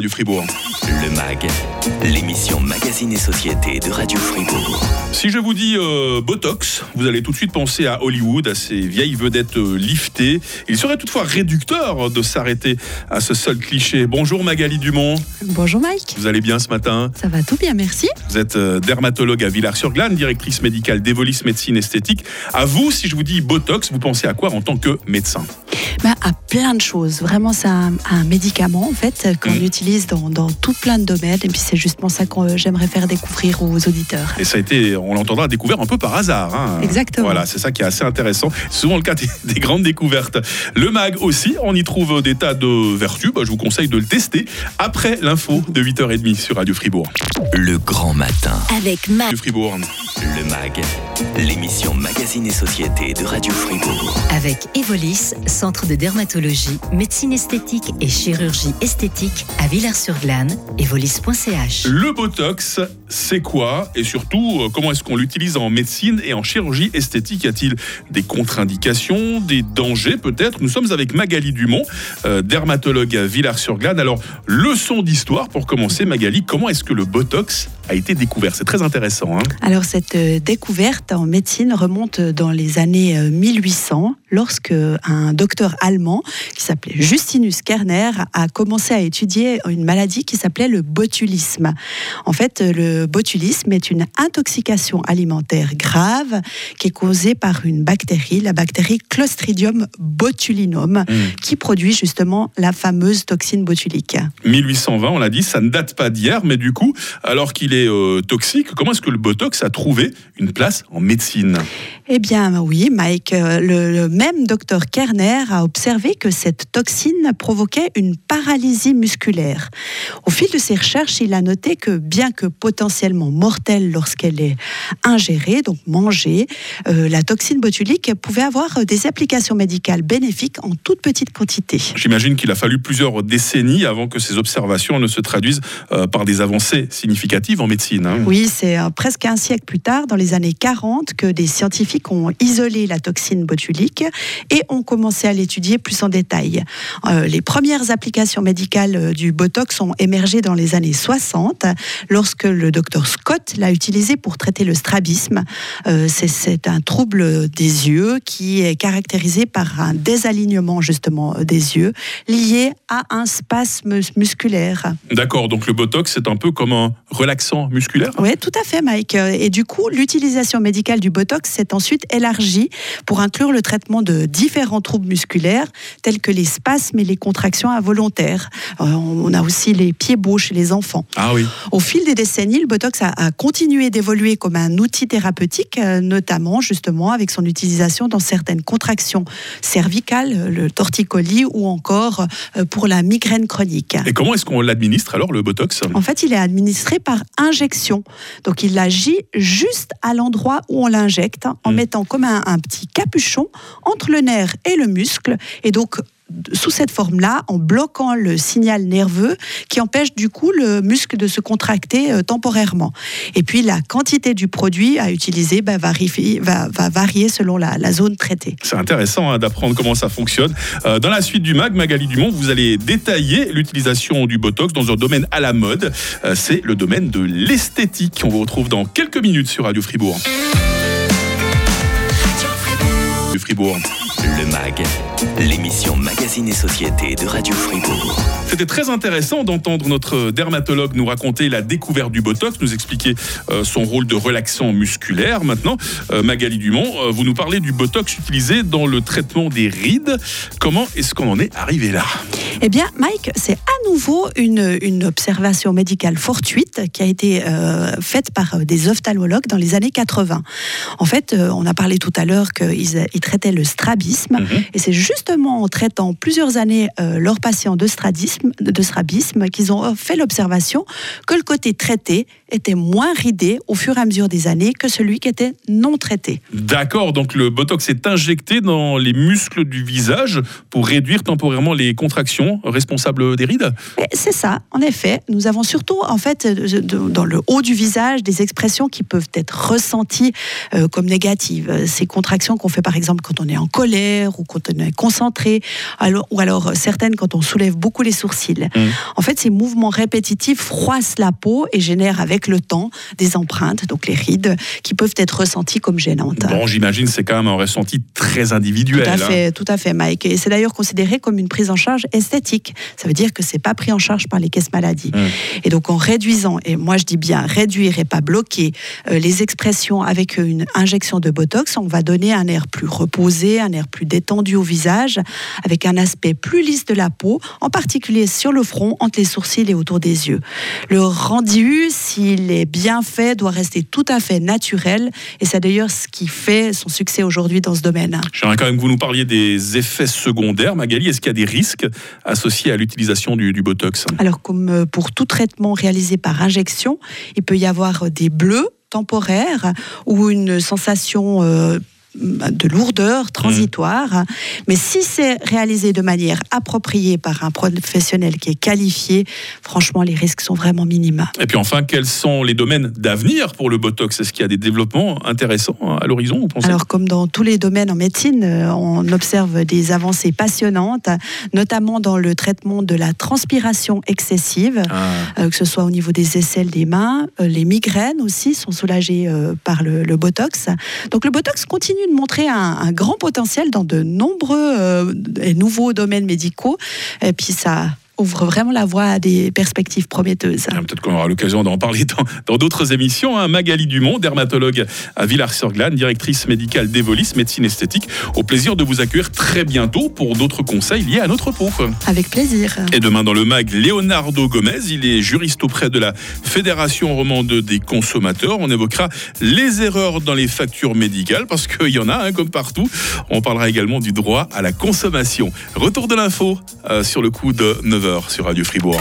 du Fribourg. Le MAG, l'émission Magazine et Société de Radio Fribourg. Si je vous dis euh, Botox, vous allez tout de suite penser à Hollywood, à ces vieilles vedettes euh, liftées. Il serait toutefois réducteur de s'arrêter à ce seul cliché. Bonjour Magali Dumont. Bonjour Mike. Vous allez bien ce matin? Ça va tout bien, merci. Vous êtes euh, dermatologue à Villars-sur-Glane, directrice médicale d'Evolis Médecine Esthétique. À vous, si je vous dis Botox, vous pensez à quoi en tant que médecin? Bah, À plein de choses. Vraiment, c'est un, un médicament en fait qu'on Mm. utilise dans, dans tout plein de domaines. Et puis c'est justement ça que j'aimerais faire découvrir aux auditeurs. Et ça a été, on l'entendra, découvert un peu par hasard. hein. Exactement. Voilà, c'est ça qui est assez intéressant. C'est souvent le cas des, des grandes découvertes. Le MAG aussi, on y trouve des tas de vertus. Bah, je vous conseille de le tester après l'info de 8h30 sur Radio Fribourg. Le grand matin. Avec Ma. Radio Fribourg. Le MAG, l'émission Magazine et Société de Radio Fribourg. Avec Evolis, centre de dermatologie, médecine esthétique et chirurgie esthétique à Villars-sur-Glane. Evolis.ch. Le Botox, c'est quoi? Et surtout, euh, comment est-ce qu'on l'utilise en médecine et en chirurgie esthétique? Y a-t-il des contre-indications, des dangers? Peut-être Nous sommes avec Magali Dumont, euh, dermatologue à Villars-sur-Glane. Alors, leçon d'histoire pour commencer, Magali, comment est-ce que le Botox a été découvert C'est très intéressant. hein Alors cette euh, découverte en médecine remonte dans les années euh, 1800 lorsque un docteur allemand qui s'appelait Justinus Kerner a commencé à étudier une maladie qui s'appelait le botulisme. En fait, le botulisme est une intoxication alimentaire grave qui est causée par une bactérie, la bactérie Clostridium botulinum, qui produit justement la fameuse toxine botulique. 1820, on l'a dit, ça ne date pas d'hier, mais du coup, alors qu'il est euh, toxique, comment est-ce que le Botox a trouvé une place en médecine? Eh bien oui, Mike, euh, le, le même docteur Kerner a observé que cette toxine provoquait une paralysie musculaire. Au fil de ses recherches, il a noté que bien que potentiellement mortelle lorsqu'elle est ingérée, donc mangée, euh, la toxine botulique pouvait avoir des applications médicales bénéfiques en toute petite quantité. J'imagine qu'il a fallu plusieurs décennies avant que ces observations ne se traduisent euh, par des avancées significatives en médecine. hein. Oui, c'est euh, presque un siècle plus tard, dans les années 40, que des scientifiques ont isolé la toxine botulique et ont commencé à l'étudier plus en détail. Euh, les premières applications médicales euh, du Botox ont émergé dans les années 60, lorsque le docteur Scott l'a utilisé pour traiter le strabisme. Euh, c'est- un trouble des yeux qui est caractérisé par un désalignement justement des yeux lié à un spasme musculaire. D'accord, donc le Botox, c'est un peu comme un relaxant musculaire? Oui, tout à fait, Mike. Et du coup, l'utilisation médicale du Botox s'est ensuite élargie pour inclure le traitement de différents troubles musculaires, tels que les spasmes et les contractions involontaires. Euh, on a aussi les pieds beaux chez les enfants. Ah oui. Au fil des décennies, le Botox a, a continué d'évoluer comme un outil thérapeutique, euh, notamment justement avec son utilisation dans certaines contractions cervicales, le torticolis ou encore euh, pour la migraine chronique. Et comment est-ce qu'on l'administre alors, le Botox? En fait, il est administré par injection. Donc, il agit juste à l'endroit où on l'injecte, hein, en Mm. mettant comme un, un petit capuchon entre le nerf et le muscle. Et donc, sous cette forme-là, en bloquant le signal nerveux qui empêche du coup le muscle de se contracter euh, temporairement. Et puis, la quantité du produit à utiliser bah, varie- va, va varier selon la, la zone traitée. C'est intéressant hein, d'apprendre comment ça fonctionne. Euh, dans la suite du MAG, Magali Dumont, vous allez détailler l'utilisation du Botox dans un domaine à la mode. Euh, c'est le domaine de l'esthétique. On vous retrouve dans quelques minutes sur Radio Fribourg. Fribourg. Le MAG, l'émission Magazine et Société de Radio Fribourg. C'était très intéressant d'entendre notre dermatologue nous raconter la découverte du Botox, nous expliquer euh, son rôle de relaxant musculaire. Maintenant, euh, Magali Dumont, euh, vous nous parlez du Botox utilisé dans le traitement des rides. Comment est-ce qu'on en est arrivé là? Eh bien, Mike, c'est à nouveau une, une observation médicale fortuite qui a été euh, faite par euh, des ophtalmologues dans les années 80. En fait, euh, on a parlé tout à l'heure qu'ils ils traitaient le strabisme, Mhm. et c'est justement en traitant plusieurs années euh, leurs patients de strabisme, de strabisme qu'ils ont fait l'observation que le côté traité était moins ridé au fur et à mesure des années que celui qui était non traité. D'accord, donc le Botox est injecté dans les muscles du visage pour réduire temporairement les contractions responsables des rides? C'est ça, en effet. Nous avons surtout, en fait, dans le haut du visage, des expressions qui peuvent être ressenties euh, comme négatives. Euh, Ces contractions qu'on fait, par exemple, quand on est en colère ou quand on est concentré, alors, ou alors certaines quand on soulève beaucoup les sourcils. Mm. En fait, ces mouvements répétitifs froissent la peau et génèrent avec le temps des empreintes, donc les rides, qui peuvent être ressenties comme gênantes. Bon, j'imagine c'est quand même un ressenti très individuel. Tout à hein. fait, tout à fait, Mike. Et c'est d'ailleurs considéré comme une prise en charge esthétique. Ça veut dire que c'est pas pris en charge par les caisses maladies. Mm. Et donc en réduisant, et moi je dis bien réduire et pas bloquer euh, les expressions avec une injection de Botox, on va donner un air plus reposé, un air plus détendu au visage, avec un aspect plus lisse de la peau, en particulier sur le front, entre les sourcils et autour des yeux. Le rendu, s'il est bien fait, doit rester tout à fait naturel. Et c'est d'ailleurs ce qui fait son succès aujourd'hui dans ce domaine. J'aimerais quand même que vous nous parliez des effets secondaires. Magali, est-ce qu'il y a des risques associés à l'utilisation du, du Botox? Alors, comme euh, pour tout traitement réalisé par injection, il peut y avoir des bleus temporaires ou une sensation euh, de lourdeur transitoire. Mais si c'est réalisé de manière appropriée par un professionnel qui est qualifié, franchement, les risques sont vraiment minimes. Et puis enfin, quels sont les domaines d'avenir pour le Botox? Est-ce qu'il y a des développements intéressants à l'horizon, Alors, comme dans tous les domaines en médecine, euh, on observe des avancées passionnantes, notamment dans le traitement de la transpiration excessive, Ah. euh, que ce soit au niveau des aisselles des mains. Euh, les migraines aussi sont soulagées par le, le Botox. Donc, le Botox continue de montrer un, grand potentiel dans de nombreux euh, nouveaux domaines médicaux. Et puis, ça ouvre vraiment la voie à des perspectives prometteuses. Ah, Peut-être qu'on aura l'occasion d'en parler dans dans d'autres émissions. hein. Magali Dumont, dermatologue à Villars-sur-Glane, directrice médicale d'Evolis Médecine Esthétique. Au plaisir de vous accueillir très bientôt pour d'autres conseils liés à notre peau. Avec plaisir. Et demain dans le mag, Leonardo Gomez, il est juriste auprès de la Fédération romande des consommateurs. On évoquera les erreurs dans les factures médicales, parce qu'il y en a, hein, comme partout. On parlera également du droit à la consommation. Retour de l'info euh, sur le coup de 9h sur Radio Fribourg.